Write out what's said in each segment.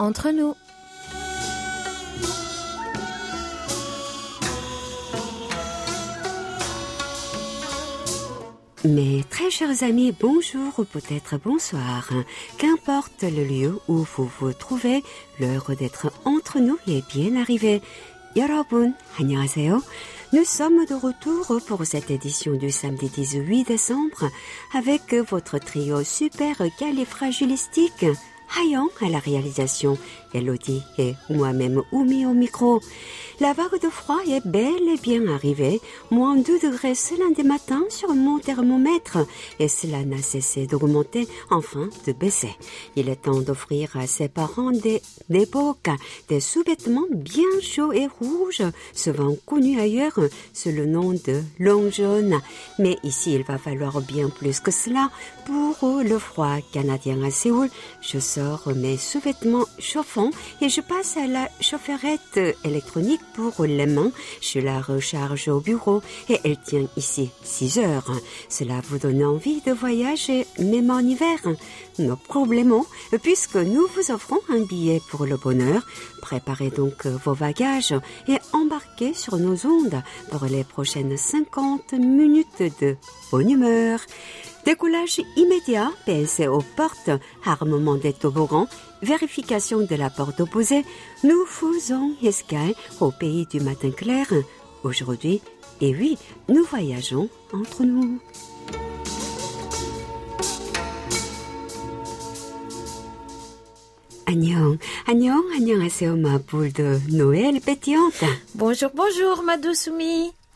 entre nous. Mes très chers amis, bonjour ou peut-être bonsoir. Qu'importe le lieu où vous vous trouvez, l'heure d'être entre nous est bien arrivée. 여러분, 안녕하세요. Nous sommes de retour pour cette édition du samedi 18 décembre avec votre trio super califragilistique. Hayon à la réalisation, Elodie et moi-même Oumi au micro. La vague de froid est bel et bien arrivée, moins 2 degrés ce lundi matin sur mon thermomètre, et cela n'a cessé d'augmenter, enfin de baisser. Il est temps d'offrir à ses parents des, des sous-vêtements bien chauds et rouges, souvent connus ailleurs sous le nom de long jaune. Mais ici, il va falloir bien plus que cela. Pour le froid canadien à Séoul, je sors mes sous-vêtements chauffants et je passe à la chaufferette électronique pour les mains. Je la recharge au bureau et elle tient ici 6 heures. Cela vous donne envie de voyager même en hiver. Nos problèmes, puisque nous vous offrons un billet pour le bonheur. Préparez donc vos bagages et embarquez sur nos ondes pour les prochaines 50 minutes de bonne humeur. Décollage immédiat, PSC aux portes, armement des toboggans, vérification de la porte opposée. Nous faisons escale au pays du matin clair. Aujourd'hui, et oui, nous voyageons entre nous. Agnon, Agnon, Agnon, Aseoma, poule de Noël pétillante. Bonjour, bonjour, Madou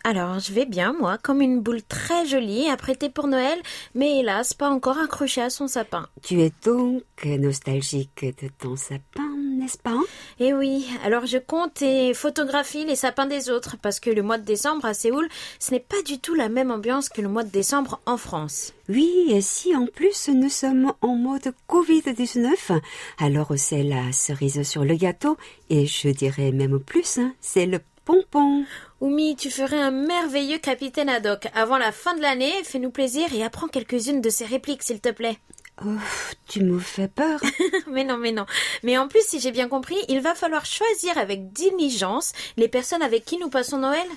alors, je vais bien, moi, comme une boule très jolie, apprêtée pour Noël, mais hélas, pas encore accrochée à son sapin. Tu es donc nostalgique de ton sapin, n'est-ce pas? Eh oui, alors je compte et photographie les sapins des autres, parce que le mois de décembre à Séoul, ce n'est pas du tout la même ambiance que le mois de décembre en France. Oui, et si en plus nous sommes en mode Covid-19, alors c'est la cerise sur le gâteau, et je dirais même plus, hein, c'est le pompon. Oumi, tu ferais un merveilleux capitaine ad hoc. Avant la fin de l'année, fais-nous plaisir et apprends quelques-unes de ces répliques, s'il te plaît. Oh, tu me fais peur. mais non, mais non. Mais en plus, si j'ai bien compris, il va falloir choisir avec diligence les personnes avec qui nous passons Noël.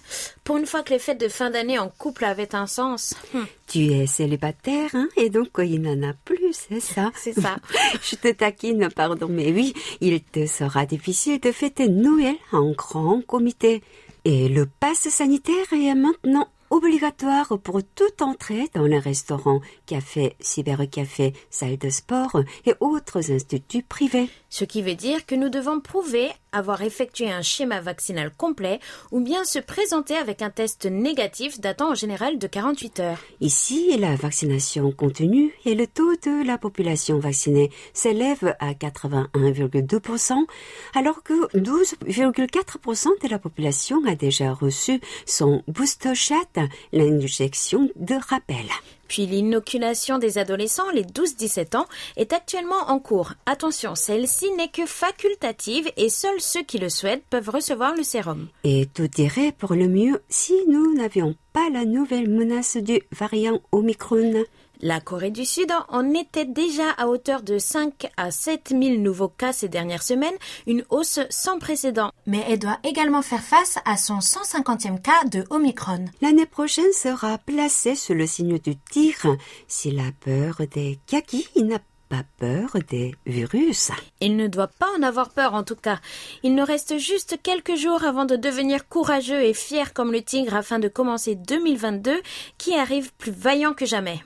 Pour une fois que les fêtes de fin d'année en couple avaient un sens. Hum. Tu es célibataire, hein, et donc il n'en a plus, c'est ça C'est ça. Je te taquine, pardon, mais oui, il te sera difficile de fêter Noël en grand comité. Et le pass sanitaire est maintenant obligatoire pour toute entrée dans les restaurants, cafés, cybercafés, salles de sport et autres instituts privés. Ce qui veut dire que nous devons prouver avoir effectué un schéma vaccinal complet ou bien se présenter avec un test négatif datant en général de 48 heures. Ici, la vaccination continue et le taux de la population vaccinée s'élève à 81,2%, alors que 12,4% de la population a déjà reçu son booster shot, l'injection de rappel. Puis l'inoculation des adolescents, les 12-17 ans, est actuellement en cours. Attention, celle-ci n'est que facultative et seuls ceux qui le souhaitent peuvent recevoir le sérum. Et tout irait pour le mieux si nous n'avions pas la nouvelle menace du variant Omicron. La Corée du Sud en était déjà à hauteur de 5 à 7 000 nouveaux cas ces dernières semaines, une hausse sans précédent. Mais elle doit également faire face à son 150e cas de Omicron. L'année prochaine sera placée sous le signe du tigre. S'il a peur des kakis, il n'a pas peur des virus. Il ne doit pas en avoir peur en tout cas. Il nous reste juste quelques jours avant de devenir courageux et fier comme le tigre afin de commencer 2022 qui arrive plus vaillant que jamais.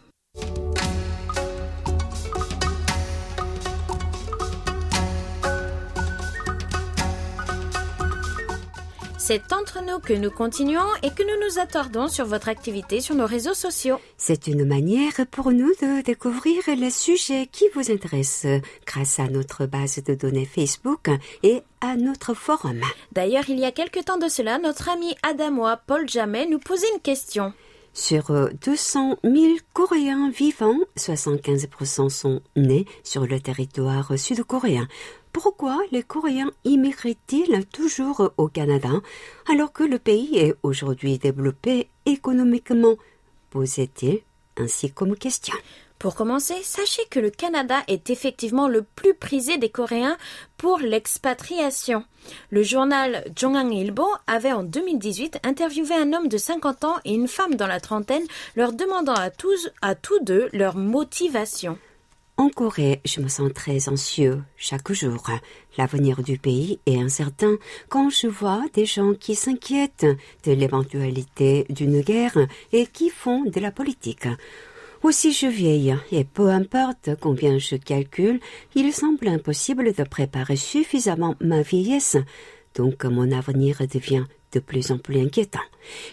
C'est entre nous que nous continuons et que nous nous attardons sur votre activité sur nos réseaux sociaux. C'est une manière pour nous de découvrir les sujets qui vous intéressent grâce à notre base de données Facebook et à notre forum. D'ailleurs, il y a quelque temps de cela, notre ami Adamois Paul Jamet nous posait une question. Sur 200 000 Coréens vivants, 75% sont nés sur le territoire sud-coréen. Pourquoi les Coréens immigrent-ils toujours au Canada alors que le pays est aujourd'hui développé économiquement posait-il ainsi comme question. Pour commencer, sachez que le Canada est effectivement le plus prisé des Coréens pour l'expatriation. Le journal Jongang Ilbo avait en 2018 interviewé un homme de 50 ans et une femme dans la trentaine, leur demandant à tous, à tous deux leur motivation. En Corée, je me sens très anxieux chaque jour. L'avenir du pays est incertain quand je vois des gens qui s'inquiètent de l'éventualité d'une guerre et qui font de la politique. Aussi je vieille, et peu importe combien je calcule, il semble impossible de préparer suffisamment ma vieillesse, donc mon avenir devient de plus en plus inquiétant.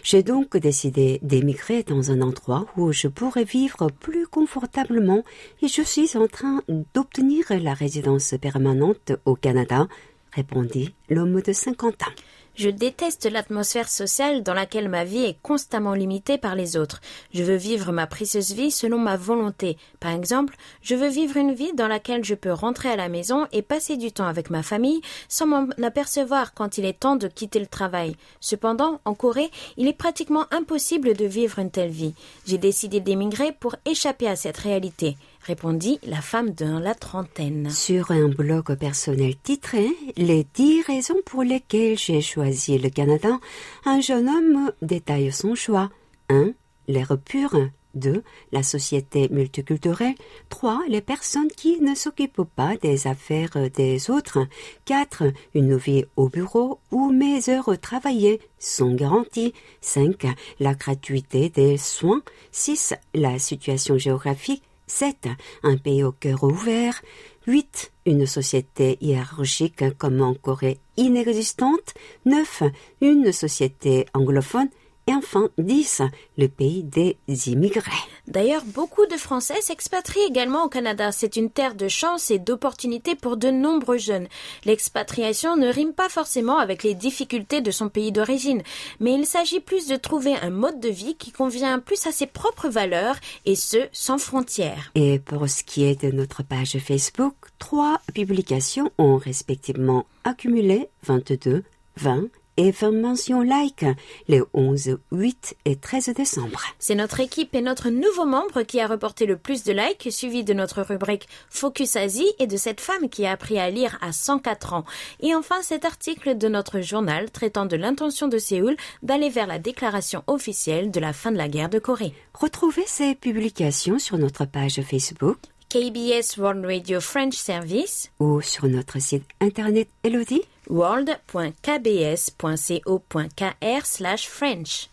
J'ai donc décidé d'émigrer dans un endroit où je pourrais vivre plus confortablement et je suis en train d'obtenir la résidence permanente au Canada, répondit l'homme de 50 ans. Je déteste l'atmosphère sociale dans laquelle ma vie est constamment limitée par les autres. Je veux vivre ma précieuse vie selon ma volonté. Par exemple, je veux vivre une vie dans laquelle je peux rentrer à la maison et passer du temps avec ma famille sans m'en apercevoir quand il est temps de quitter le travail. Cependant, en Corée, il est pratiquement impossible de vivre une telle vie. J'ai décidé d'émigrer pour échapper à cette réalité répondit la femme de la trentaine. Sur un blog personnel titré Les dix raisons pour lesquelles j'ai choisi le Canada, un jeune homme détaille son choix. 1. L'air pur. 2. La société multiculturelle. 3. Les personnes qui ne s'occupent pas des affaires des autres. 4. Une vie au bureau où mes heures travaillées sont garanties. 5. La gratuité des soins. 6. La situation géographique. 7. Un pays au cœur ouvert. 8. Une société hiérarchique comme en Corée inexistante. 9. Une société anglophone et enfin 10, le pays des immigrés. D'ailleurs, beaucoup de Français s'expatrient également au Canada. C'est une terre de chance et d'opportunités pour de nombreux jeunes. L'expatriation ne rime pas forcément avec les difficultés de son pays d'origine, mais il s'agit plus de trouver un mode de vie qui convient plus à ses propres valeurs et ce, sans frontières. Et pour ce qui est de notre page Facebook, trois publications ont respectivement accumulé 22, 20 et faire mention like les 11, 8 et 13 décembre. C'est notre équipe et notre nouveau membre qui a reporté le plus de likes, suivi de notre rubrique Focus Asie et de cette femme qui a appris à lire à 104 ans. Et enfin cet article de notre journal traitant de l'intention de Séoul d'aller vers la déclaration officielle de la fin de la guerre de Corée. Retrouvez ces publications sur notre page Facebook KBS World Radio French Service ou sur notre site internet Elodie world.kbs.co.kr slash French.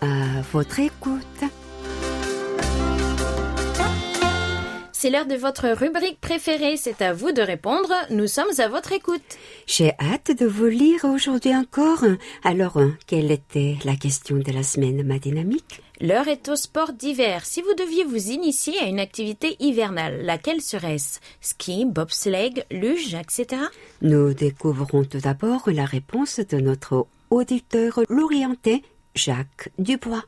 À votre écoute. C'est l'heure de votre rubrique préférée, c'est à vous de répondre, nous sommes à votre écoute. J'ai hâte de vous lire aujourd'hui encore. Alors, quelle était la question de la semaine, ma dynamique? L'heure est au sport d'hiver. Si vous deviez vous initier à une activité hivernale, laquelle serait-ce? Ski, bobsleigh, luge, etc. Nous découvrons tout d'abord la réponse de notre auditeur l'orienté Jacques Dubois.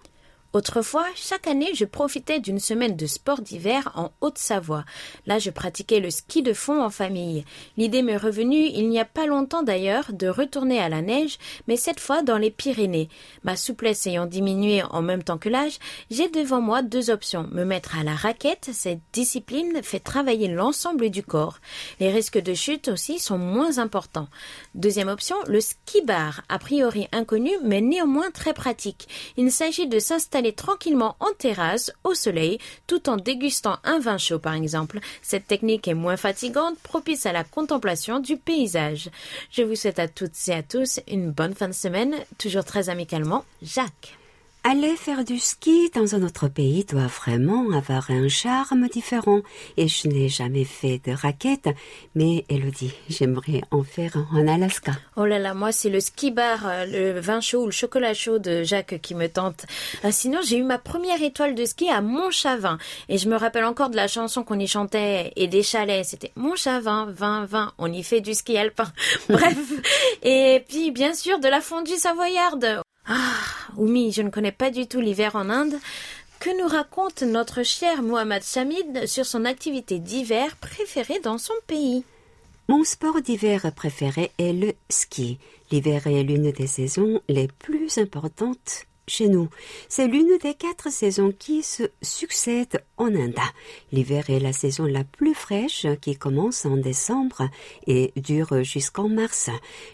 Autrefois, chaque année, je profitais d'une semaine de sport d'hiver en Haute-Savoie. Là, je pratiquais le ski de fond en famille. L'idée m'est revenue il n'y a pas longtemps d'ailleurs de retourner à la neige, mais cette fois dans les Pyrénées. Ma souplesse ayant diminué en même temps que l'âge, j'ai devant moi deux options. Me mettre à la raquette, cette discipline fait travailler l'ensemble du corps. Les risques de chute aussi sont moins importants. Deuxième option, le ski bar, a priori inconnu, mais néanmoins très pratique. Il s'agit de s'installer tranquillement en terrasse, au soleil, tout en dégustant un vin chaud par exemple. Cette technique est moins fatigante, propice à la contemplation du paysage. Je vous souhaite à toutes et à tous une bonne fin de semaine, toujours très amicalement, Jacques. Aller faire du ski dans un autre pays doit vraiment avoir un charme différent. Et je n'ai jamais fait de raquette, mais Elodie, j'aimerais en faire en Alaska. Oh là là, moi c'est le ski bar, euh, le vin chaud ou le chocolat chaud de Jacques qui me tente. Euh, sinon, j'ai eu ma première étoile de ski à Montchavin. Et je me rappelle encore de la chanson qu'on y chantait et des chalets. C'était Montchavin, vin, vin. On y fait du ski alpin. Bref. Et puis, bien sûr, de la fondue savoyarde. Ah, Oumi, je ne connais pas du tout l'hiver en Inde. Que nous raconte notre cher Mohammad Chamid sur son activité d'hiver préférée dans son pays? Mon sport d'hiver préféré est le ski. L'hiver est l'une des saisons les plus importantes chez nous. C'est l'une des quatre saisons qui se succèdent en Inde. L'hiver est la saison la plus fraîche qui commence en décembre et dure jusqu'en mars.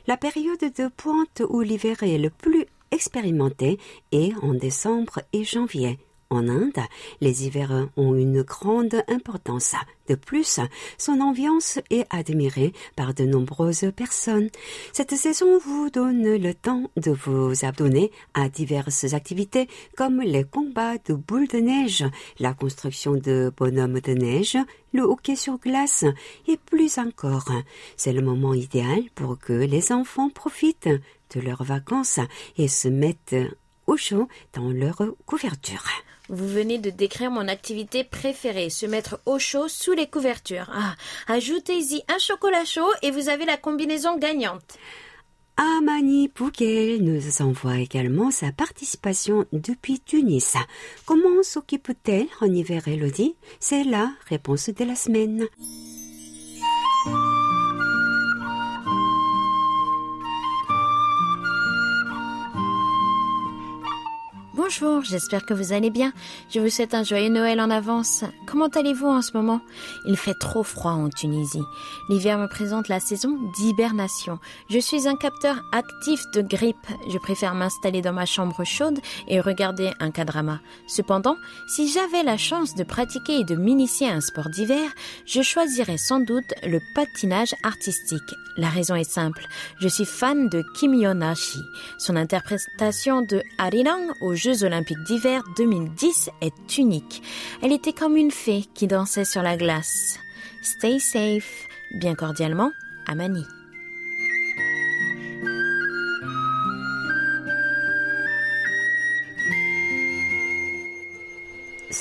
La période de pointe où l'hiver est le plus expérimenté est en décembre et janvier. En Inde, les hivers ont une grande importance. De plus, son ambiance est admirée par de nombreuses personnes. Cette saison vous donne le temps de vous abonner à diverses activités comme les combats de boules de neige, la construction de bonhommes de neige, le hockey sur glace et plus encore. C'est le moment idéal pour que les enfants profitent de leurs vacances et se mettent au chaud dans leur couverture. Vous venez de décrire mon activité préférée, se mettre au chaud sous les couvertures. Ah, ajoutez-y un chocolat chaud et vous avez la combinaison gagnante. Amani Pouquet nous envoie également sa participation depuis Tunis. Comment s'occupe-t-elle en hiver, Elodie? C'est la réponse de la semaine. Bonjour, j'espère que vous allez bien. Je vous souhaite un joyeux Noël en avance. Comment allez-vous en ce moment? Il fait trop froid en Tunisie. L'hiver me présente la saison d'hibernation. Je suis un capteur actif de grippe. Je préfère m'installer dans ma chambre chaude et regarder un cadrama. Cependant, si j'avais la chance de pratiquer et de m'initier à un sport d'hiver, je choisirais sans doute le patinage artistique. La raison est simple. Je suis fan de Kim Yonashi. Son interprétation de Arirang au Jeux olympiques d'hiver 2010 est unique. Elle était comme une fée qui dansait sur la glace. Stay safe, bien cordialement, Amani.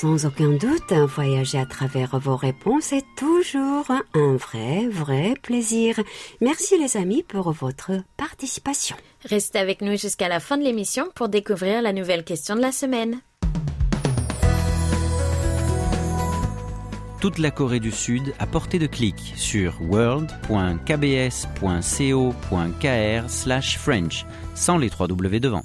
Sans aucun doute, voyager à travers vos réponses est toujours un vrai, vrai plaisir. Merci les amis pour votre participation. Restez avec nous jusqu'à la fin de l'émission pour découvrir la nouvelle question de la semaine. Toute la Corée du Sud à portée de clic sur world.kbs.co.kr/french sans les trois W devant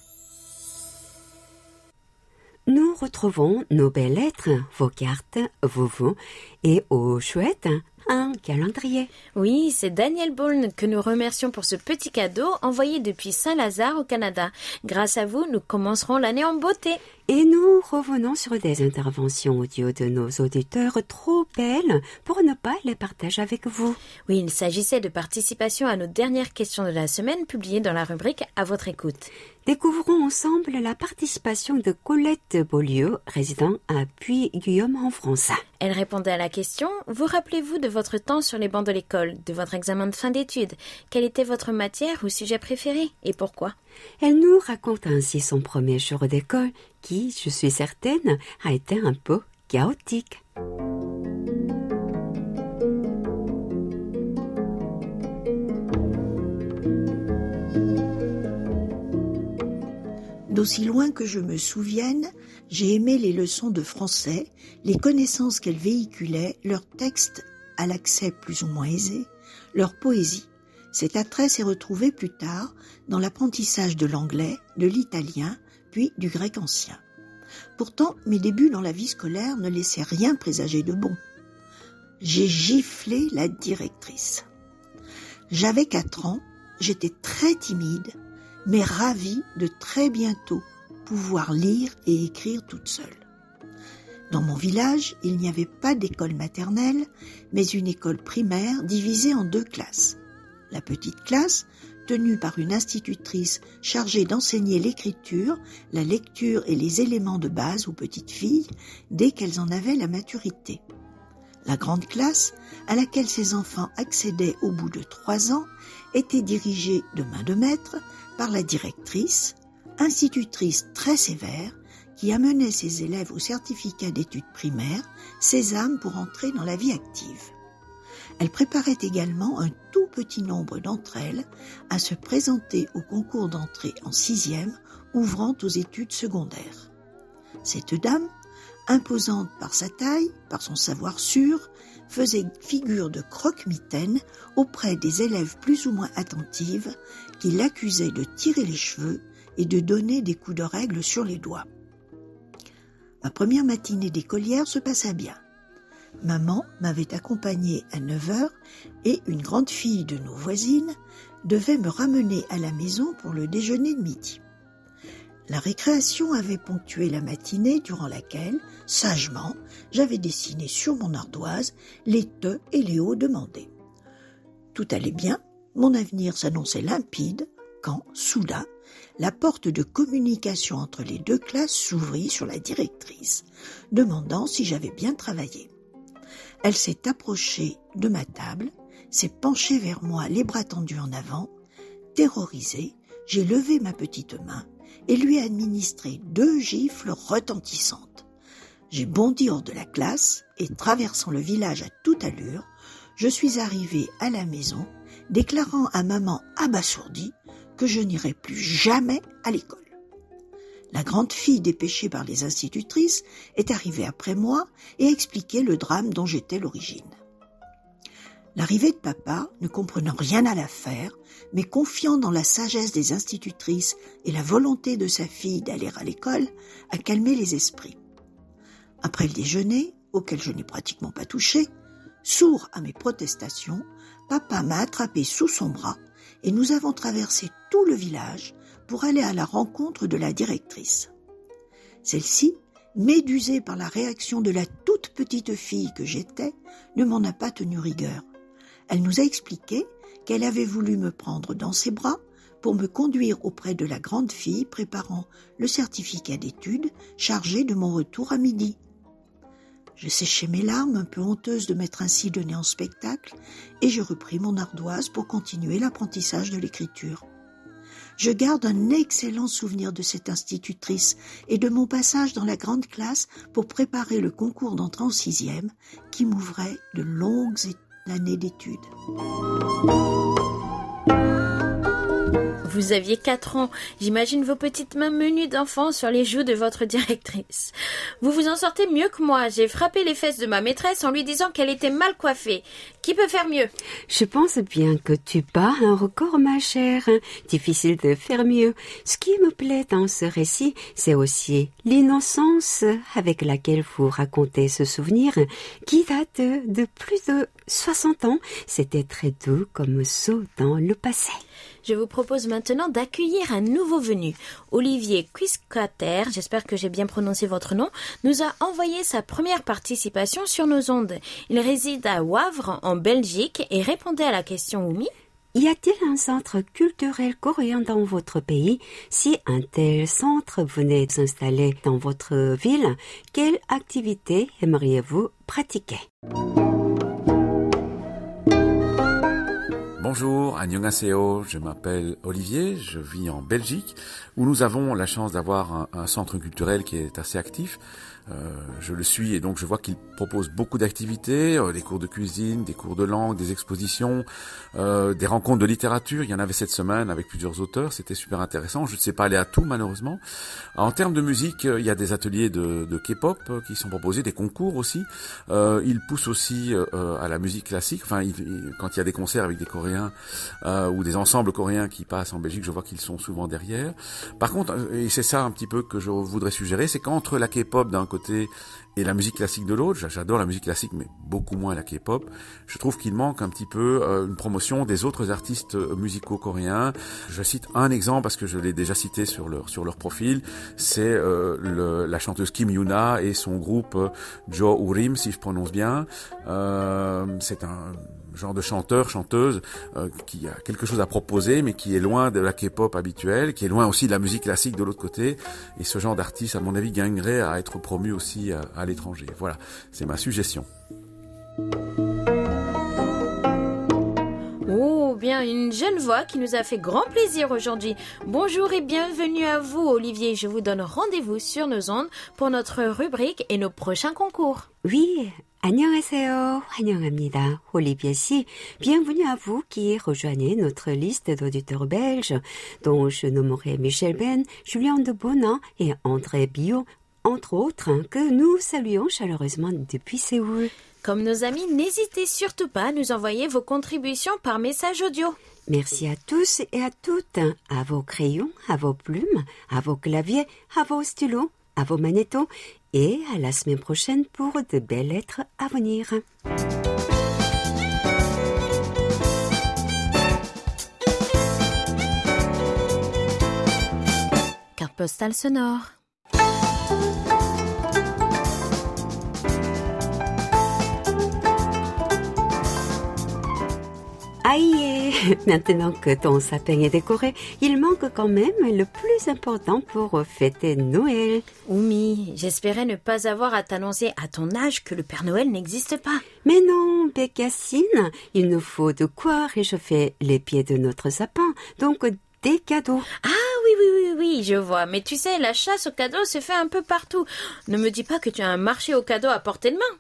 nous retrouvons nos belles lettres, vos cartes, vos voeux et au chouette un calendrier. Oui, c'est Daniel Bourne que nous remercions pour ce petit cadeau envoyé depuis Saint-Lazare au Canada. Grâce à vous, nous commencerons l'année en beauté. Et nous revenons sur des interventions audio de nos auditeurs trop belles pour ne pas les partager avec vous. Oui, il s'agissait de participation à nos dernières questions de la semaine publiées dans la rubrique À votre écoute. Découvrons ensemble la participation de Colette Beaulieu, résident à Puy-Guillaume en France. Elle répondait à la question Vous rappelez-vous de votre temps sur les bancs de l'école, de votre examen de fin d'études? Quelle était votre matière ou sujet préféré et pourquoi? Elle nous raconte ainsi son premier jour d'école qui, je suis certaine, a été un peu chaotique. D'aussi loin que je me souvienne, j'ai aimé les leçons de français, les connaissances qu'elles véhiculaient, leurs textes à l'accès plus ou moins aisé, leur poésie. Cet attrait s'est retrouvé plus tard dans l'apprentissage de l'anglais, de l'italien, du grec ancien. Pourtant, mes débuts dans la vie scolaire ne laissaient rien présager de bon. J'ai giflé la directrice. J'avais quatre ans, j'étais très timide, mais ravie de très bientôt pouvoir lire et écrire toute seule. Dans mon village, il n'y avait pas d'école maternelle, mais une école primaire divisée en deux classes. La petite classe, tenue par une institutrice chargée d'enseigner l'écriture, la lecture et les éléments de base aux petites filles dès qu'elles en avaient la maturité. La grande classe, à laquelle ces enfants accédaient au bout de trois ans, était dirigée de main de maître par la directrice, institutrice très sévère, qui amenait ses élèves au certificat d'études primaires, sésame pour entrer dans la vie active. Elle préparait également un tout petit nombre d'entre elles à se présenter au concours d'entrée en sixième ouvrant aux études secondaires. Cette dame, Imposante par sa taille, par son savoir sûr, faisait figure de croque-mitaine auprès des élèves plus ou moins attentives qui l'accusaient de tirer les cheveux et de donner des coups de règle sur les doigts. Ma première matinée d'écolière se passa bien. Maman m'avait accompagnée à 9 heures et une grande fille de nos voisines devait me ramener à la maison pour le déjeuner de midi. La récréation avait ponctué la matinée durant laquelle, sagement, j'avais dessiné sur mon ardoise les te et les hauts demandés. Tout allait bien, mon avenir s'annonçait limpide, quand, soudain, la porte de communication entre les deux classes s'ouvrit sur la directrice, demandant si j'avais bien travaillé. Elle s'est approchée de ma table, s'est penchée vers moi, les bras tendus en avant. Terrorisée, j'ai levé ma petite main et lui administré deux gifles retentissantes. J'ai bondi hors de la classe et traversant le village à toute allure, je suis arrivé à la maison, déclarant à maman abasourdie que je n'irai plus jamais à l'école. La grande fille dépêchée par les institutrices est arrivée après moi et a expliqué le drame dont j'étais l'origine. L'arrivée de papa, ne comprenant rien à l'affaire, mais confiant dans la sagesse des institutrices et la volonté de sa fille d'aller à l'école, a calmé les esprits. Après le déjeuner, auquel je n'ai pratiquement pas touché, sourd à mes protestations, papa m'a attrapé sous son bras et nous avons traversé tout le village pour aller à la rencontre de la directrice. Celle-ci, médusée par la réaction de la toute petite fille que j'étais, ne m'en a pas tenu rigueur. Elle nous a expliqué qu'elle avait voulu me prendre dans ses bras pour me conduire auprès de la grande fille préparant le certificat d'études chargé de mon retour à midi. Je séchai mes larmes, un peu honteuse de m'être ainsi donnée en spectacle, et je repris mon ardoise pour continuer l'apprentissage de l'écriture. Je garde un excellent souvenir de cette institutrice et de mon passage dans la grande classe pour préparer le concours d'entrée en sixième qui m'ouvrait de longues années d'études. Vous aviez quatre ans. J'imagine vos petites mains menues d'enfant sur les joues de votre directrice. Vous vous en sortez mieux que moi. J'ai frappé les fesses de ma maîtresse en lui disant qu'elle était mal coiffée. Qui peut faire mieux? Je pense bien que tu bats un record, ma chère. Difficile de faire mieux. Ce qui me plaît dans ce récit, c'est aussi l'innocence avec laquelle vous racontez ce souvenir qui date de plus de 60 ans. C'était très doux comme saut dans le passé. Je vous propose maintenant d'accueillir un nouveau venu. Olivier Quisquater, j'espère que j'ai bien prononcé votre nom, nous a envoyé sa première participation sur nos ondes. Il réside à Wavre, en Belgique, et répondait à la question Oumi? Y a-t-il un centre culturel coréen dans votre pays? Si un tel centre venait s'installer dans votre ville, quelle activité aimeriez-vous pratiquer? Bonjour, annyeonghaseyo, je m'appelle Olivier, je vis en Belgique, où nous avons la chance d'avoir un, centre culturel qui est assez actif. Euh, je le suis et donc je vois qu'il propose beaucoup d'activités, euh, des cours de cuisine, des cours de langue, des expositions, euh, des rencontres de littérature. Il y en avait cette semaine avec plusieurs auteurs, c'était super intéressant. Je ne sais pas aller à tout malheureusement. En termes de musique, il y a des ateliers de, de K-pop qui sont proposés, des concours aussi. Il pousse aussi à la musique classique. Enfin, il, il, quand il y a des concerts avec des Coréens ou des ensembles coréens qui passent en Belgique, je vois qu'ils sont souvent derrière. Par contre, et c'est ça un petit peu que je voudrais suggérer, c'est qu'entre la K-pop d'un côté et la musique classique de l'autre. J'adore la musique classique, mais beaucoup moins la K-pop. Je trouve qu'il manque un petit peu euh, une promotion des autres artistes euh, musicaux coréens. Je cite un exemple parce que je l'ai déjà cité sur leur sur leur profil. C'est euh, la chanteuse Kim Yuna et son groupe euh, Jo Urim, si je prononce bien. C'est un genre de chanteur, chanteuse, euh, qui a quelque chose à proposer, mais qui est loin de la K-pop habituelle, qui est loin aussi de la musique classique de l'autre côté. Et ce genre d'artiste, à mon avis, gagnerait à être promu aussi à, à l'étranger. Voilà, c'est ma suggestion. Oh, bien, une jeune voix qui nous a fait grand plaisir aujourd'hui. Bonjour et bienvenue à vous, Olivier. Je vous donne rendez-vous sur nos ondes pour notre rubrique et nos prochains concours. Oui, 안녕하세요. 환영합니다. Olivier 씨, bienvenue à vous qui rejoignez notre liste d'auditeurs belges, dont je nommerai Michel Ben, Julien de Bonin et André Billot entre autres, que nous saluons chaleureusement depuis Séoul. Comme nos amis, n'hésitez surtout pas à nous envoyer vos contributions par message audio. Merci à tous et à toutes, à vos crayons, à vos plumes, à vos claviers, à vos stylos, à vos magnétos et à la semaine prochaine pour de belles lettres à venir. Carte postale sonore. Aïe Maintenant que ton sapin est décoré, il manque quand même le plus important pour fêter Noël. Oumi, j'espérais ne pas avoir à t'annoncer à ton âge que le Père Noël n'existe pas. Mais non, Bécassine, il nous faut de quoi réchauffer les pieds de notre sapin, donc des cadeaux. Ah oui, oui, oui, oui, je vois. Mais tu sais, la chasse aux cadeaux se fait un peu partout. Ne me dis pas que tu as un marché aux cadeaux à portée de main.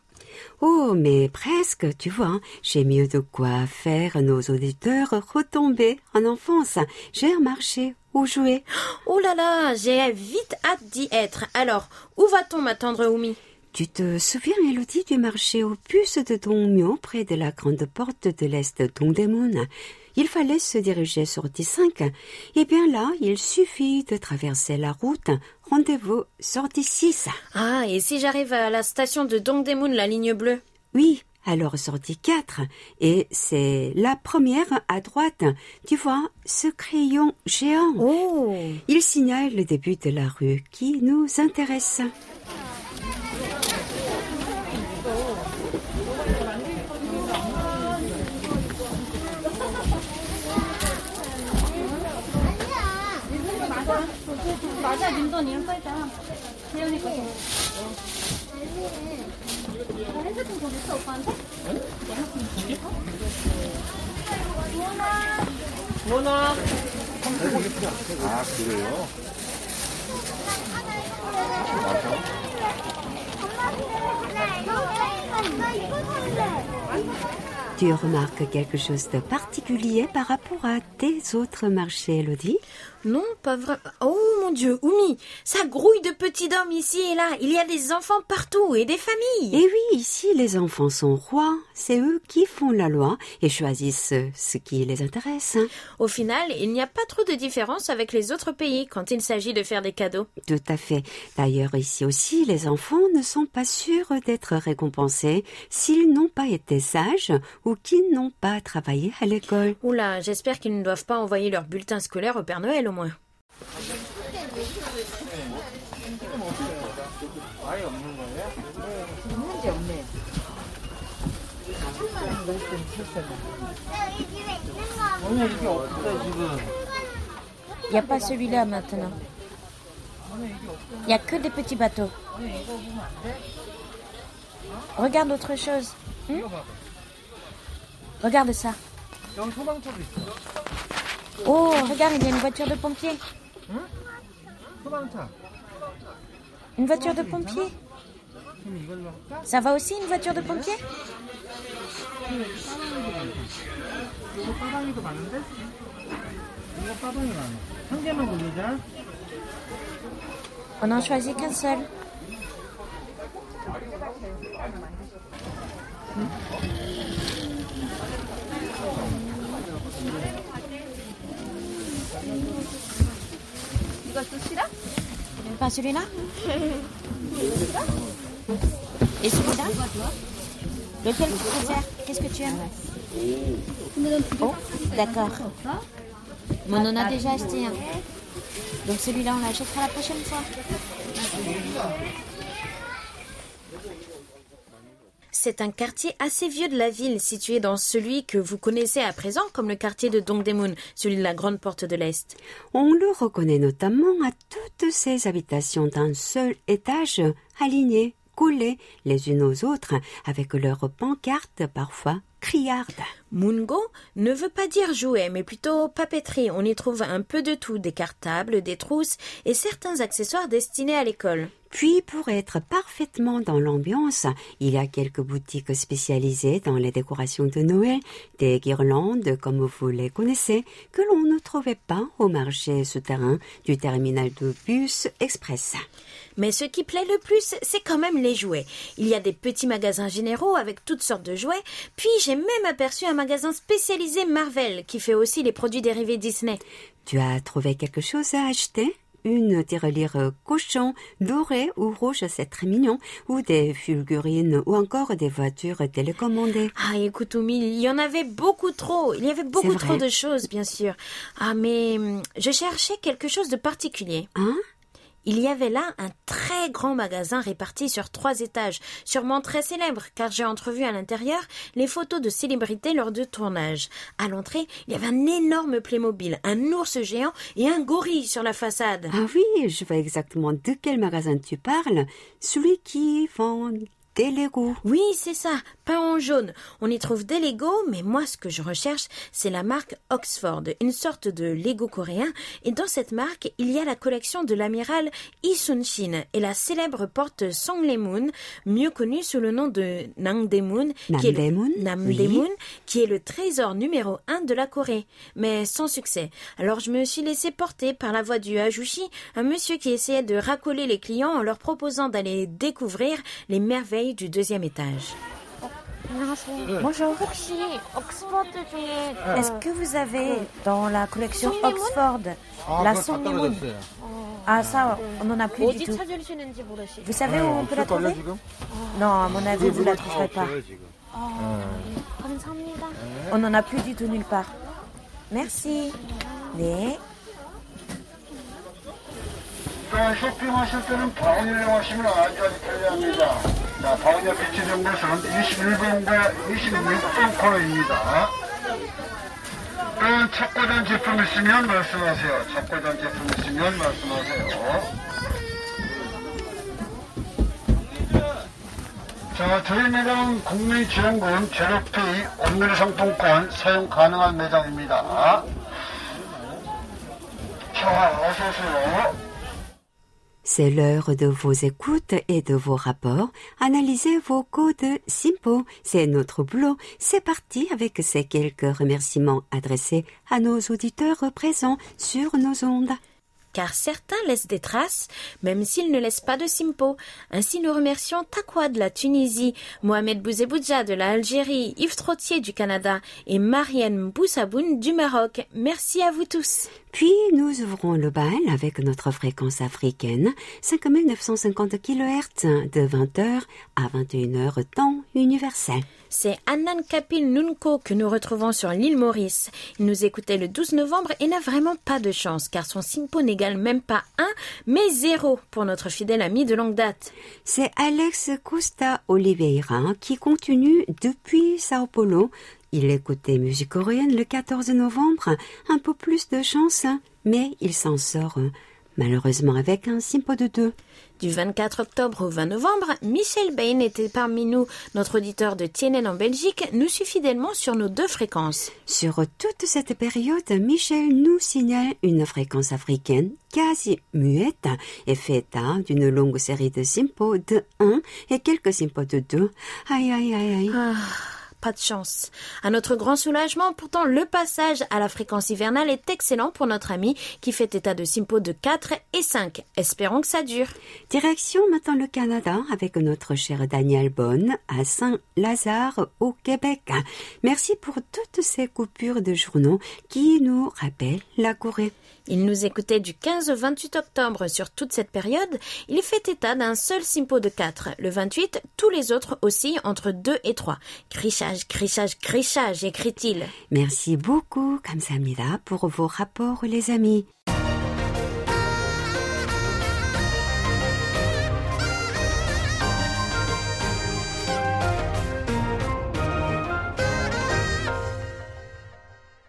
Oh, mais presque, tu vois, hein. j'ai mieux de quoi faire nos auditeurs retomber en enfance. J'ai marché où jouer. Oh là là, j'ai vite hâte d'y être. Alors, où va-t-on m'attendre, Oumi? Tu te souviens, Elodie, du marché aux puces de Dongmyo près de la grande porte de l'Est Dongdaemun? Il fallait se diriger sur 5 Eh bien là, il suffit de traverser la route. Rendez-vous sur 6 Ah, et si j'arrive à la station de Dongdaemun, la ligne bleue? Oui, alors sortie 4. Et c'est la première à droite. Tu vois, ce crayon géant? Oh Il signale le début de la rue qui nous intéresse. 맞아, 님도 니랑 써있잖아. 재현이 거. 핸드폰 좀 있어, 오빠한테? 원아. 아 그래요? Tu remarques quelque chose de particulier par rapport à tes autres marchés, Elodie Non, pas vrai. Oh mon Dieu, Oumi, ça grouille de petits hommes ici et là. Il y a des enfants partout et des familles. Et oui, ici les enfants sont rois. C'est eux qui font la loi et choisissent ce qui les intéresse. Au final, il n'y a pas trop de différence avec les autres pays quand il s'agit de faire des cadeaux. Tout à fait. D'ailleurs, ici aussi, les enfants ne sont pas sûrs d'être récompensés s'ils n'ont pas été sages ou qu'ils n'ont pas travaillé à l'école. Oula, j'espère qu'ils ne doivent pas envoyer leur bulletin scolaire au Père Noël au moins. Il n'y a pas celui-là maintenant. Il n'y a que des petits bateaux. Regarde autre chose. Hmm regarde ça. Oh, regarde, il y a une voiture de pompier. Hmm une voiture de pompier? Ça va aussi une voiture de pompier On n'en choisit qu'un seul. Pas celui-là? Et celui-là Lequel tu préfères Qu'est-ce que tu aimes Oh, d'accord. Mais on en a déjà acheté un. Donc celui-là, on l'achètera la prochaine fois. C'est un quartier assez vieux de la ville, situé dans celui que vous connaissez à présent comme le quartier de Dongdaemun, celui de la grande porte de l'Est. On le reconnaît notamment à toutes ces habitations d'un seul étage, alignées, collées les unes aux autres, avec leurs pancartes parfois criardes. Mungo ne veut pas dire jouet, mais plutôt papeterie. On y trouve un peu de tout, des cartables, des trousses et certains accessoires destinés à l'école. Puis, pour être parfaitement dans l'ambiance, il y a quelques boutiques spécialisées dans les décorations de Noël, des guirlandes comme vous les connaissez, que l'on ne trouvait pas au marché souterrain du terminal de bus express. Mais ce qui plaît le plus, c'est quand même les jouets. Il y a des petits magasins généraux avec toutes sortes de jouets, puis j'ai même aperçu un magasin spécialisé Marvel qui fait aussi les produits dérivés Disney. Tu as trouvé quelque chose à acheter? Une tirelire cochon dorée ou rouge, c'est très mignon, ou des fulgurines, ou encore des voitures télécommandées. Ah, écoute, Oumi, il y en avait beaucoup trop. Il y avait beaucoup trop de choses, bien sûr. Ah, mais hum, je cherchais quelque chose de particulier. Hein? Il y avait là un très grand magasin réparti sur trois étages, sûrement très célèbre, car j'ai entrevu à l'intérieur les photos de célébrités lors de tournage. À l'entrée, il y avait un énorme Playmobil, un ours géant et un gorille sur la façade. Ah oui, je vois exactement de quel magasin tu parles. Celui qui vend des. Oui, c'est ça, peint en jaune. On y trouve des Lego, mais moi ce que je recherche, c'est la marque Oxford, une sorte de Lego coréen. Et dans cette marque, il y a la collection de l'amiral Yi Sun-shin et la célèbre porte Songlemun, mieux connue sous le nom de Nangdaemun, qui, est le... qui est le trésor numéro un de la Corée, mais sans succès. Alors je me suis laissé porter par la voix du Hajushi, un monsieur qui essayait de racoler les clients en leur proposant d'aller découvrir les merveilles du deuxième étage. Bonjour. Est-ce que vous avez dans la collection Oxford la Songlemun Ah ça, on n'en a plus du tout. Vous savez où on peut la trouver Non, à mon avis, vous la trouverez pas. On n'en a plus du tout nulle part. Merci. Mais 쇼핑하실 때는 바운이라고 하시면 아주 아주 편리합니다. 자, 바운에 비치된 곳은 21번과 26번 코너입니다. 또 찾고자 제품 있으면 말씀하세요. 찾고자 제품 있으면 말씀하세요. 자, 저희 매장은 국민지원금 제로페이 온누리 상품권 사용 가능한 매장입니다. 자, 어서오세요. C'est l'heure de vos écoutes et de vos rapports. Analysez vos codes SIMPO. C'est notre boulot. C'est parti avec ces quelques remerciements adressés à nos auditeurs présents sur nos ondes car certains laissent des traces, même s'ils ne laissent pas de simpo. Ainsi, nous remercions Takwa de la Tunisie, Mohamed Bouzeboudja de l'Algérie, Yves Trottier du Canada et Marianne Boussaboun du Maroc. Merci à vous tous. Puis nous ouvrons le bal avec notre fréquence africaine, 5950 kHz de 20h à 21h temps universel. C'est Annan Kapil Nunko que nous retrouvons sur l'île Maurice. Il nous écoutait le 12 novembre et n'a vraiment pas de chance car son simpo n'égale même pas 1 mais 0 pour notre fidèle ami de longue date. C'est Alex Costa Oliveira qui continue depuis Sao Paulo il écoutait musique coréenne le 14 novembre, un peu plus de chance, mais il s'en sort malheureusement avec un simpo de deux. Du 24 octobre au 20 novembre, Michel Bain était parmi nous. Notre auditeur de Tienen en Belgique nous suit fidèlement sur nos deux fréquences. Sur toute cette période, Michel nous signale une fréquence africaine quasi muette et faite d'une longue série de simpos de 1 et quelques simpos de 2. Aïe aïe aïe aïe. Ah pas de chance. À notre grand soulagement, pourtant, le passage à la fréquence hivernale est excellent pour notre ami qui fait état de simpo de 4 et 5. Espérons que ça dure. Direction maintenant le Canada avec notre cher Daniel Bonne à Saint-Lazare au Québec. Merci pour toutes ces coupures de journaux qui nous rappellent la Corée. Il nous écoutait du 15 au 28 octobre sur toute cette période. Il fait état d'un seul simpo de 4. Le 28, tous les autres aussi entre 2 et 3. Crichage, crichage, crichage, écrit-il. Merci beaucoup, Kamsamida, pour vos rapports, les amis.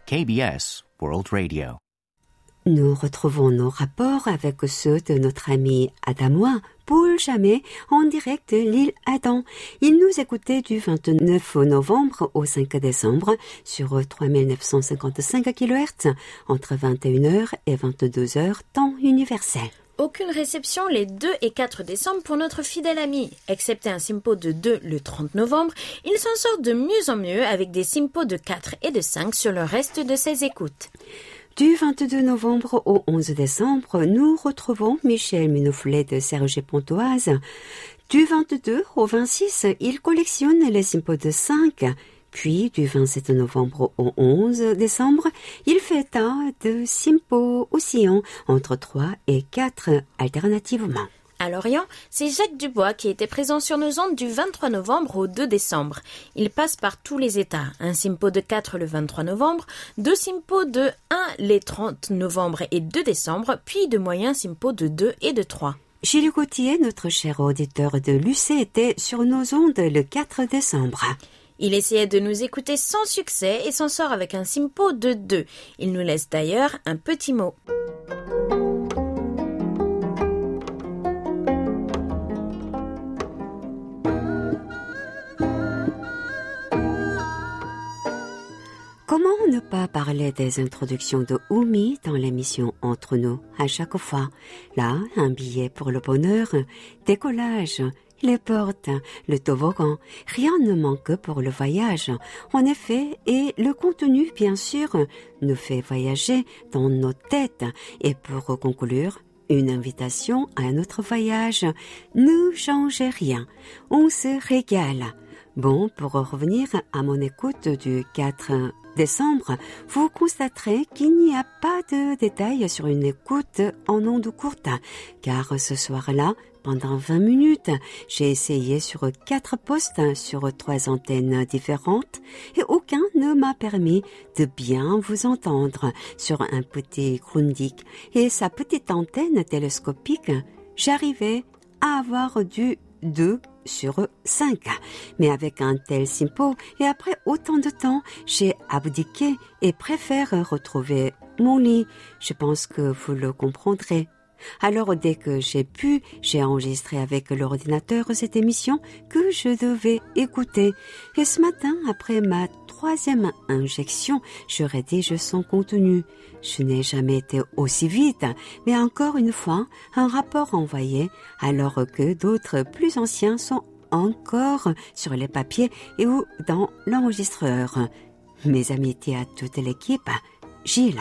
KBS World Radio. Nous retrouvons nos rapports avec ceux de notre ami Adamois, Paul Jamais, en direct de l'île Adam. Il nous écoutait du 29 novembre au 5 décembre sur 3955 kHz entre 21h et 22h temps universel. aucune réception les 2 et 4 décembre pour notre fidèle ami. Excepté un simpo de 2 le 30 novembre, il s'en sort de mieux en mieux avec des simpos de 4 et de 5 sur le reste de ses écoutes. Du 22 novembre au 11 décembre, nous retrouvons Michel Minoflet de Serge Pontoise. Du 22 au 26, il collectionne les simpos de 5. Puis, du 27 novembre au 11 décembre, il fait un de Simpo oscillant entre 3 et 4 alternativement. À Lorient, c'est Jacques Dubois qui était présent sur nos ondes du 23 novembre au 2 décembre. Il passe par tous les états. Un simpo de 4 le 23 novembre, deux simpos de 1 les 30 novembre et 2 décembre, puis de moyens simpos de 2 et de 3. Gilles Gauthier, notre cher auditeur de l'UC, était sur nos ondes le 4 décembre. Il essayait de nous écouter sans succès et s'en sort avec un simpo de 2. Il nous laisse d'ailleurs un petit mot. Comment ne pas parler des introductions de Oumi dans l'émission Entre nous à chaque fois? Là, un billet pour le bonheur, décollage, les portes, le toboggan, rien ne manque pour le voyage. En effet, et le contenu, bien sûr, nous fait voyager dans nos têtes. Et pour conclure, une invitation à un autre voyage. Ne changez rien. On se régale. Bon, pour revenir à mon écoute du 4 décembre, vous constaterez qu'il n'y a pas de détails sur une écoute en ondes courte, car ce soir-là, pendant 20 minutes, j'ai essayé sur quatre postes sur trois antennes différentes et aucun ne m'a permis de bien vous entendre sur un petit Grundig et sa petite antenne télescopique. J'arrivais à avoir du 2 sur 5. Mais avec un tel simpo et après autant de temps, j'ai abdiqué et préfère retrouver mon lit. Je pense que vous le comprendrez. Alors dès que j'ai pu, j'ai enregistré avec l'ordinateur cette émission que je devais écouter. Et ce matin, après ma troisième injection, je rédige son contenu. Je n'ai jamais été aussi vite, mais encore une fois, un rapport envoyé alors que d'autres plus anciens sont encore sur les papiers et ou dans l'enregistreur. Mes amitiés à toute l'équipe, Gilles.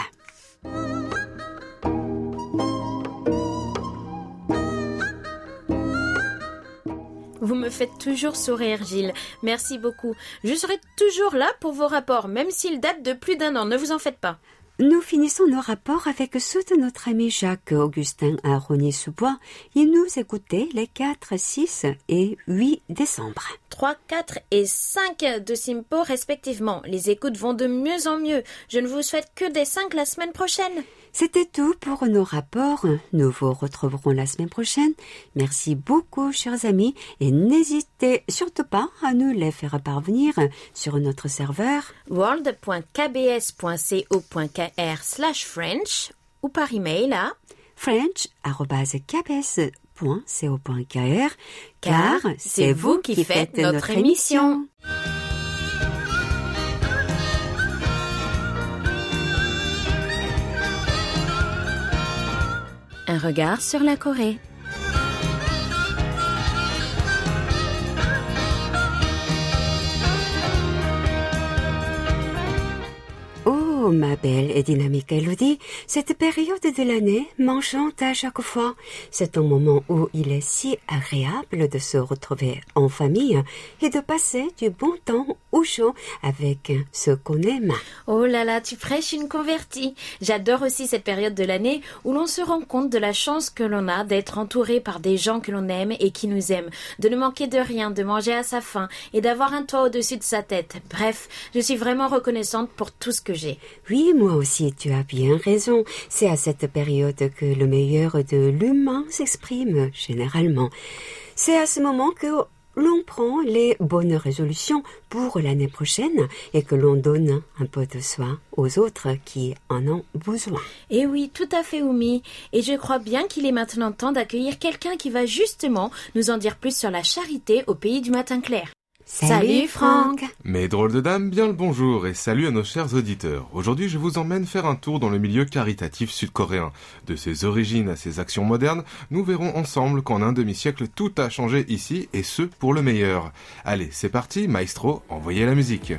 Vous me faites toujours sourire, Gilles. Merci beaucoup. Je serai toujours là pour vos rapports, même s'ils datent de plus d'un an. Ne vous en faites pas. Nous finissons nos rapports avec ceux de notre ami Jacques Augustin à Rogny-sous-Bois. Il nous écoutait les 4, 6 et 8 décembre. 3, 4 et 5 de Simpo respectivement. Les écoutes vont de mieux en mieux. Je ne vous souhaite que des 5 la semaine prochaine. C'était tout pour nos rapports. Nous vous retrouverons la semaine prochaine. Merci beaucoup, chers amis, et n'hésitez surtout pas à nous les faire parvenir sur notre serveur world.kbs.co.kr slash French ou par email à french.kbs.co.kr car c'est vous qui faites notre émission. Regard sur la Corée. Oh, ma belle et dynamique Elodie, cette période de l'année m'enchante à chaque fois. C'est un moment où il est si agréable de se retrouver en famille et de passer du bon temps au chaud avec ceux qu'on aime. Oh là là, tu prêches une convertie. J'adore aussi cette période de l'année où l'on se rend compte de la chance que l'on a d'être entouré par des gens que l'on aime et qui nous aiment, de ne manquer de rien, de manger à sa faim et d'avoir un toit au-dessus de sa tête. Bref, je suis vraiment reconnaissante pour tout ce que j'ai. Oui, moi aussi, tu as bien raison. C'est à cette période que le meilleur de l'humain s'exprime généralement. C'est à ce moment que l'on prend les bonnes résolutions pour l'année prochaine et que l'on donne un peu de soin aux autres qui en ont besoin. Eh oui, tout à fait, Oumi. Et je crois bien qu'il est maintenant temps d'accueillir quelqu'un qui va justement nous en dire plus sur la charité au pays du matin clair. Salut Franck Mes drôles de dames, bien le bonjour et salut à nos chers auditeurs. Aujourd'hui je vous emmène faire un tour dans le milieu caritatif sud-coréen. De ses origines à ses actions modernes, nous verrons ensemble qu'en un demi-siècle tout a changé ici et ce pour le meilleur. Allez, c'est parti, maestro, envoyez la musique.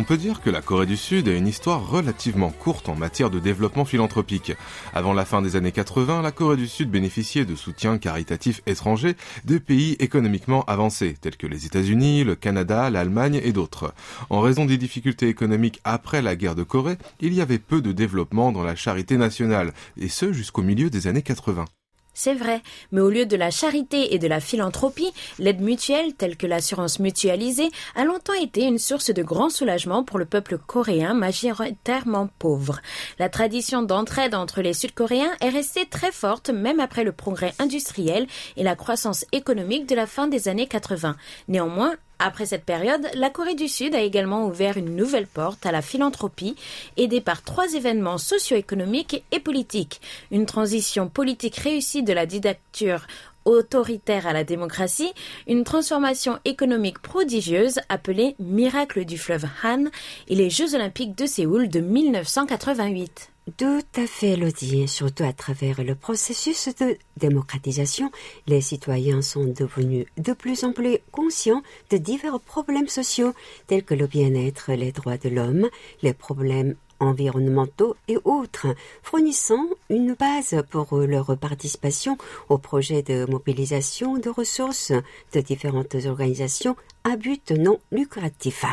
On peut dire que la Corée du Sud a une histoire relativement courte en matière de développement philanthropique. Avant la fin des années 80, la Corée du Sud bénéficiait de soutien caritatif étranger de pays économiquement avancés, tels que les États-Unis, le Canada, l'Allemagne et d'autres. En raison des difficultés économiques après la guerre de Corée, il y avait peu de développement dans la charité nationale, et ce jusqu'au milieu des années 80. C'est vrai, mais au lieu de la charité et de la philanthropie, l'aide mutuelle, telle que l'assurance mutualisée, a longtemps été une source de grand soulagement pour le peuple coréen majoritairement pauvre. La tradition d'entraide entre les Sud-Coréens est restée très forte même après le progrès industriel et la croissance économique de la fin des années 80. Néanmoins, après cette période, la Corée du Sud a également ouvert une nouvelle porte à la philanthropie, aidée par trois événements socio-économiques et politiques. Une transition politique réussie de la dictature autoritaire à la démocratie, une transformation économique prodigieuse appelée Miracle du fleuve Han et les Jeux olympiques de Séoul de 1988. Tout à fait, Elodie. Surtout à travers le processus de démocratisation, les citoyens sont devenus de plus en plus conscients de divers problèmes sociaux, tels que le bien-être, les droits de l'homme, les problèmes environnementaux et autres, fournissant une base pour leur participation au projet de mobilisation de ressources de différentes organisations à but non lucratif.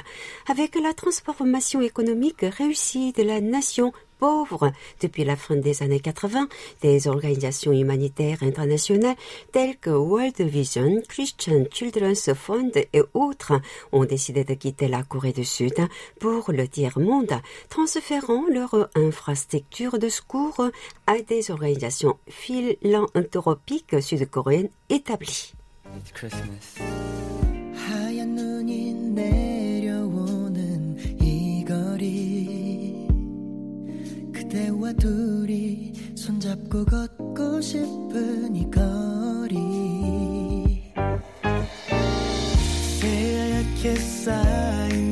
Avec la transformation économique réussie de la nation pauvres depuis la fin des années 80, des organisations humanitaires internationales telles que World Vision, Christian Children's Fund et autres ont décidé de quitter la Corée du Sud pour le tiers-monde, transférant leur infrastructure de secours à des organisations philanthropiques sud-coréennes établies. 그대와 둘이 손잡고 걷고 싶은 이 거리. 새하얗게 쌓인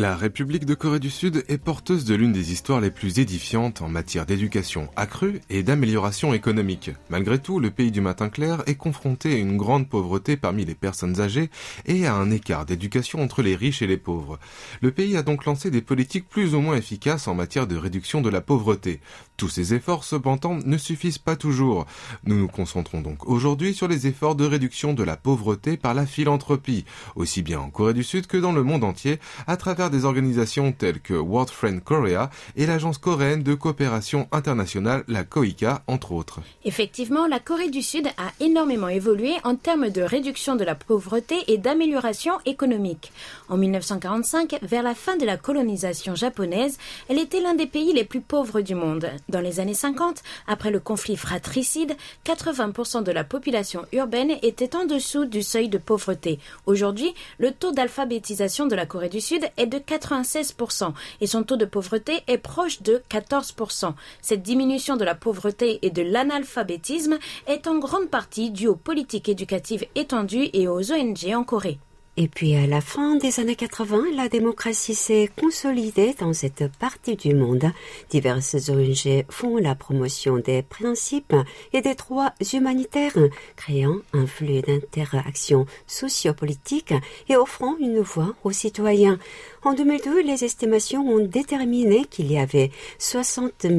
La République de Corée du Sud est porteuse de l'une des histoires les plus édifiantes en matière d'éducation accrue et d'amélioration économique. Malgré tout, le pays du matin clair est confronté à une grande pauvreté parmi les personnes âgées et à un écart d'éducation entre les riches et les pauvres. Le pays a donc lancé des politiques plus ou moins efficaces en matière de réduction de la pauvreté. Tous ces efforts, cependant, ne suffisent pas toujours. Nous nous concentrons donc aujourd'hui sur les efforts de réduction de la pauvreté par la philanthropie, aussi bien en Corée du Sud que dans le monde entier, à travers des organisations telles que World Friend Korea et l'agence coréenne de coopération internationale, la COICA, entre autres. Effectivement, la Corée du Sud a énormément évolué en termes de réduction de la pauvreté et d'amélioration économique. En 1945, vers la fin de la colonisation japonaise, elle était l'un des pays les plus pauvres du monde. Dans les années 50, après le conflit fratricide, 80% de la population urbaine était en dessous du seuil de pauvreté. Aujourd'hui, le taux d'alphabétisation de la Corée du Sud est de 96% et son taux de pauvreté est proche de 14%. Cette diminution de la pauvreté et de l'analphabétisme est en grande partie due aux politiques éducatives étendues et aux ONG en Corée. Et puis à la fin des années 80, la démocratie s'est consolidée dans cette partie du monde. Diverses ONG font la promotion des principes et des droits humanitaires, créant un flux d'interactions sociopolitiques et offrant une voix aux citoyens. En 2002, les estimations ont déterminé qu'il y avait 60 000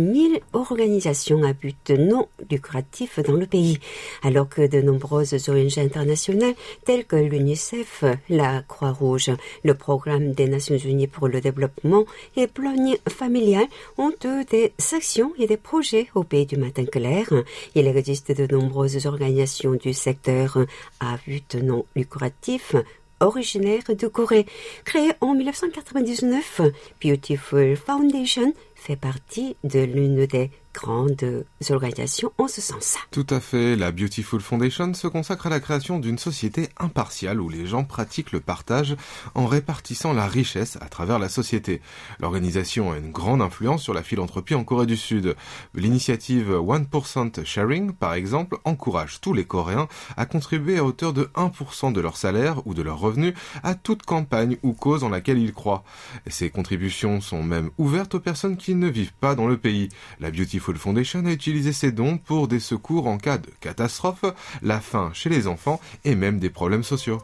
organisations à but non lucratif dans le pays, alors que de nombreuses ONG internationales telles que l'UNICEF, la Croix-Rouge, le Programme des Nations Unies pour le développement et Planning familial ont eux des actions et des projets au pays du matin clair. Il existe de nombreuses organisations du secteur à but non lucratif originaire de Corée. Créée en 1999, Beautiful Foundation fait partie de l'une des grandes organisations en ce sens. Tout à fait. La Beautiful Foundation se consacre à la création d'une société impartiale où les gens pratiquent le partage en répartissant la richesse à travers la société. L'organisation a une grande influence sur la philanthropie en Corée du Sud. L'initiative 1% Sharing, par exemple, encourage tous les Coréens à contribuer à hauteur de 1% de leur salaire ou de leurs revenus à toute campagne ou cause en laquelle ils croient. Ces contributions sont même ouvertes aux personnes qui ne vivent pas dans le pays. La Beautiful Foundation a utilisé ses dons pour des secours en cas de catastrophe, la faim chez les enfants et même des problèmes sociaux.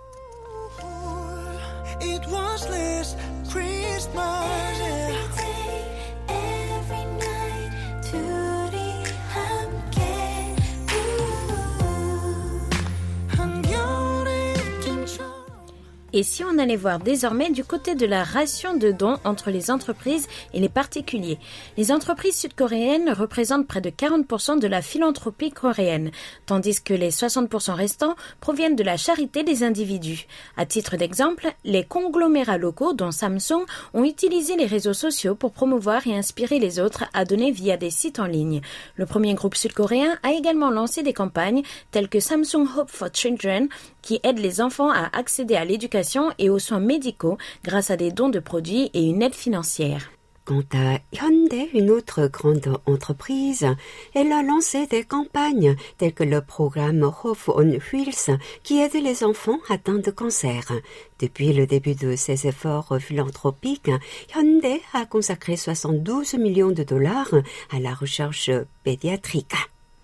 Et si on allait voir désormais du côté de la ration de dons entre les entreprises et les particuliers Les entreprises sud-coréennes représentent près de 40% de la philanthropie coréenne, tandis que les 60% restants proviennent de la charité des individus. À titre d'exemple, les conglomérats locaux, dont Samsung, ont utilisé les réseaux sociaux pour promouvoir et inspirer les autres à donner via des sites en ligne. Le premier groupe sud-coréen a également lancé des campagnes telles que Samsung Hope for Children, qui aide les enfants à accéder à l'éducation et aux soins médicaux grâce à des dons de produits et une aide financière. Quant à Hyundai, une autre grande entreprise, elle a lancé des campagnes telles que le programme Hope on Wheels qui aide les enfants atteints de cancer. Depuis le début de ses efforts philanthropiques, Hyundai a consacré 72 millions de dollars à la recherche pédiatrique.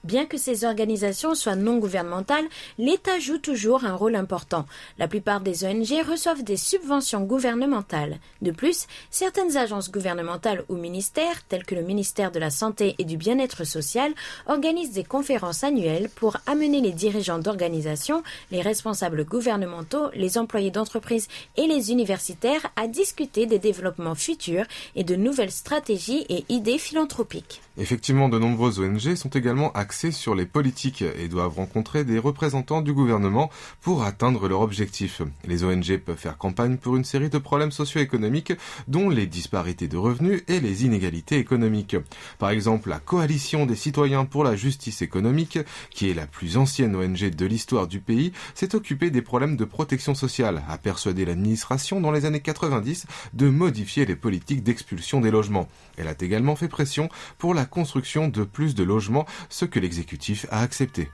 Bien que ces organisations soient non gouvernementales, l'État joue toujours un rôle important. La plupart des ONG reçoivent des subventions gouvernementales. De plus, certaines agences gouvernementales ou ministères, tels que le ministère de la Santé et du Bien-être social, organisent des conférences annuelles pour amener les dirigeants d'organisations, les responsables gouvernementaux, les employés d'entreprises et les universitaires à discuter des développements futurs et de nouvelles stratégies et idées philanthropiques. Effectivement, de nombreuses ONG sont également sur les politiques et doivent rencontrer des représentants du gouvernement pour atteindre leur objectif. Les ONG peuvent faire campagne pour une série de problèmes socio-économiques dont les disparités de revenus et les inégalités économiques. Par exemple, la Coalition des citoyens pour la justice économique, qui est la plus ancienne ONG de l'histoire du pays, s'est occupée des problèmes de protection sociale, a persuadé l'administration dans les années 90 de modifier les politiques d'expulsion des logements. Elle a également fait pression pour la la construction de plus de logements, ce que l'exécutif a accepté.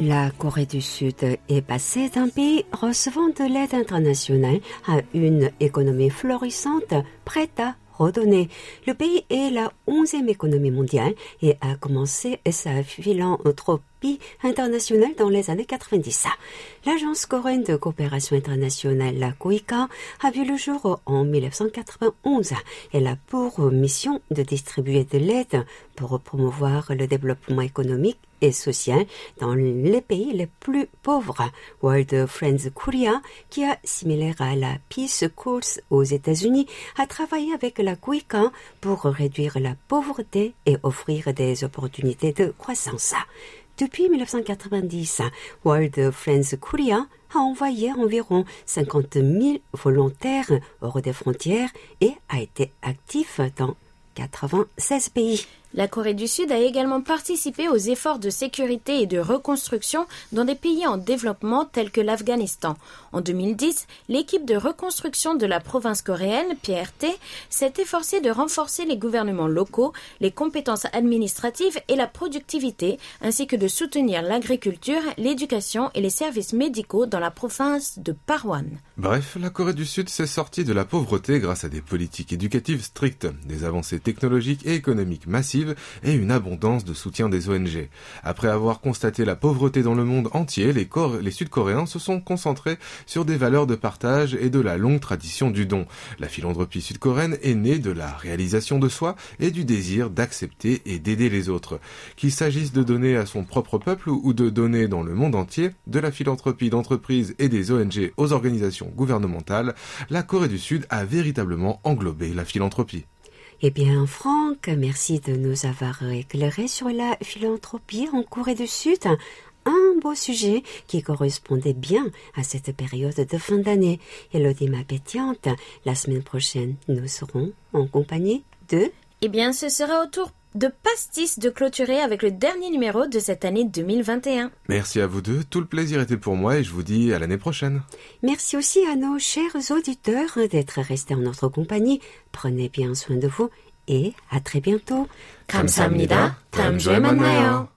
La Corée du Sud est passée d'un pays recevant de l'aide internationale à une économie florissante prête à Le pays est la onzième économie mondiale et a commencé sa philanthropie internationale dans les années 90. L'agence coréenne de coopération internationale, la COICA, a vu le jour en 1991. Elle a pour mission de distribuer de l'aide pour promouvoir le développement économique et social dans les pays les plus pauvres. World Friends Korea, qui est similaire à la Peace Course aux États-Unis, a travaillé avec la COICA pour réduire la pauvreté et offrir des opportunités de croissance. Depuis 1990, World Friends Korea a envoyé environ 50 000 volontaires hors des frontières et a été actif dans 96 pays. La Corée du Sud a également participé aux efforts de sécurité et de reconstruction dans des pays en développement tels que l'Afghanistan. En 2010, l'équipe de reconstruction de la province coréenne, PRT, s'est efforcée de renforcer les gouvernements locaux, les compétences administratives et la productivité, ainsi que de soutenir l'agriculture, l'éducation et les services médicaux dans la province de Parwan. Bref, la Corée du Sud s'est sortie de la pauvreté grâce à des politiques éducatives strictes, des avancées technologiques et économiques massives et une abondance de soutien des ONG. Après avoir constaté la pauvreté dans le monde entier, les, les Sud-Coréens se sont concentrés sur des valeurs de partage et de la longue tradition du don. La philanthropie sud-coréenne est née de la réalisation de soi et du désir d'accepter et d'aider les autres. Qu'il s'agisse de donner à son propre peuple ou de donner dans le monde entier, de la philanthropie d'entreprises et des ONG aux organisations gouvernementales, la Corée du Sud a véritablement englobé la philanthropie. Eh bien, Franck, merci de nous avoir éclairé sur la philanthropie en Corée du Sud. Un beau sujet qui correspondait bien à cette période de fin d'année. Elodie ma pétillante, la semaine prochaine, nous serons en compagnie de... Eh bien, ce sera au tour de Pastis de clôturer avec le dernier numéro de cette année 2021. Merci à vous deux, tout le plaisir était pour moi et je vous dis à l'année prochaine. Merci aussi à nos chers auditeurs d'être restés en notre compagnie. Prenez bien soin de vous et à très bientôt. 감사합니다. 다음 주에 만나요.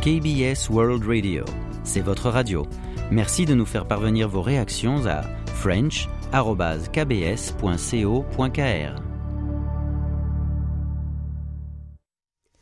KBS World Radio, c'est votre radio. Merci de nous faire parvenir vos réactions à french.kbs.co.kr.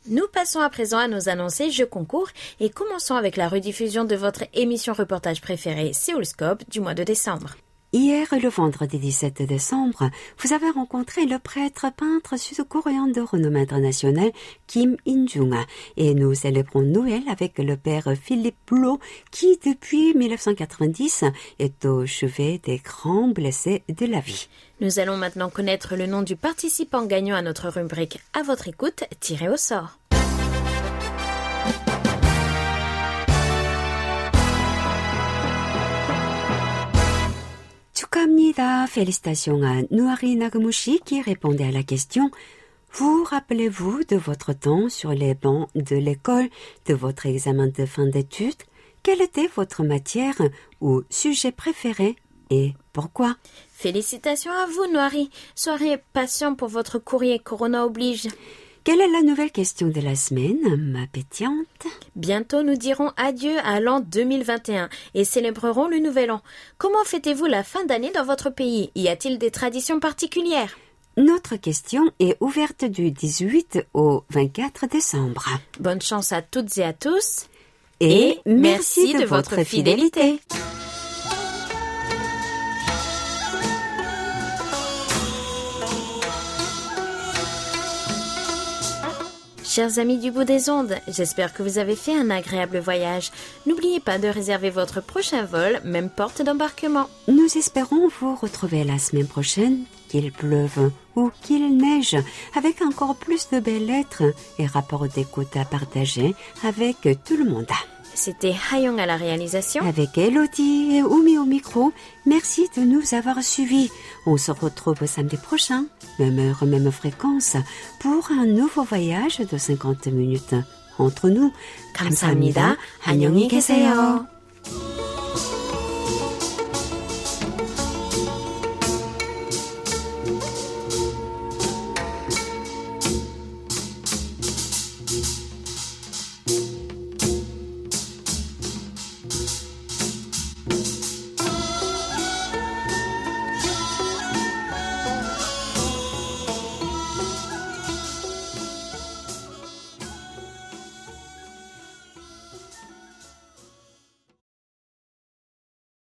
Nous passons à présent à nos annoncés jeux concours et commençons avec la rediffusion de votre émission reportage préférée Séoulscope du mois de décembre. Hier, le vendredi 17 décembre, vous avez rencontré le prêtre peintre sud-coréen de renommée internationale Kim In-jung et nous célébrons Noël avec le père Philippe Blot qui, depuis 1990, est au chevet des grands blessés de la vie. Nous allons maintenant connaître le nom du participant gagnant à notre rubrique À votre écoute, tiré au sort. 축하합니다. Félicitations à Nouari Nagamushi qui répondait à la question Vous rappelez-vous de votre temps sur les bancs de l'école, de votre examen de fin d'études Quelle était votre matière ou sujet préféré et pourquoi Félicitations à vous, Noiri. Soyez patient pour votre courrier, Corona oblige. Quelle est la nouvelle question de la semaine, ma pétillante? Bientôt, nous dirons adieu à l'an 2021 et célébrerons le nouvel an. Comment fêtez-vous la fin d'année dans votre pays? Y a-t-il des traditions particulières? Notre question est ouverte du 18 au 24 décembre. Bonne chance à toutes et à tous. Et, merci, de, votre fidélité. Chers amis du bout des ondes, j'espère que vous avez fait un agréable voyage. N'oubliez pas de réserver votre prochain vol, même porte d'embarquement. Nous espérons vous retrouver la semaine prochaine, qu'il pleuve ou qu'il neige, avec encore plus de belles lettres et rapports d'écoute à partager avec tout le monde. C'était Hayong à la réalisation. Avec Elodie et Oumi au micro, merci de nous avoir suivis. On se retrouve samedi prochain, même heure, même fréquence, pour un nouveau voyage de 50 minutes. Entre nous, 감사합니다. 안녕히 계세요.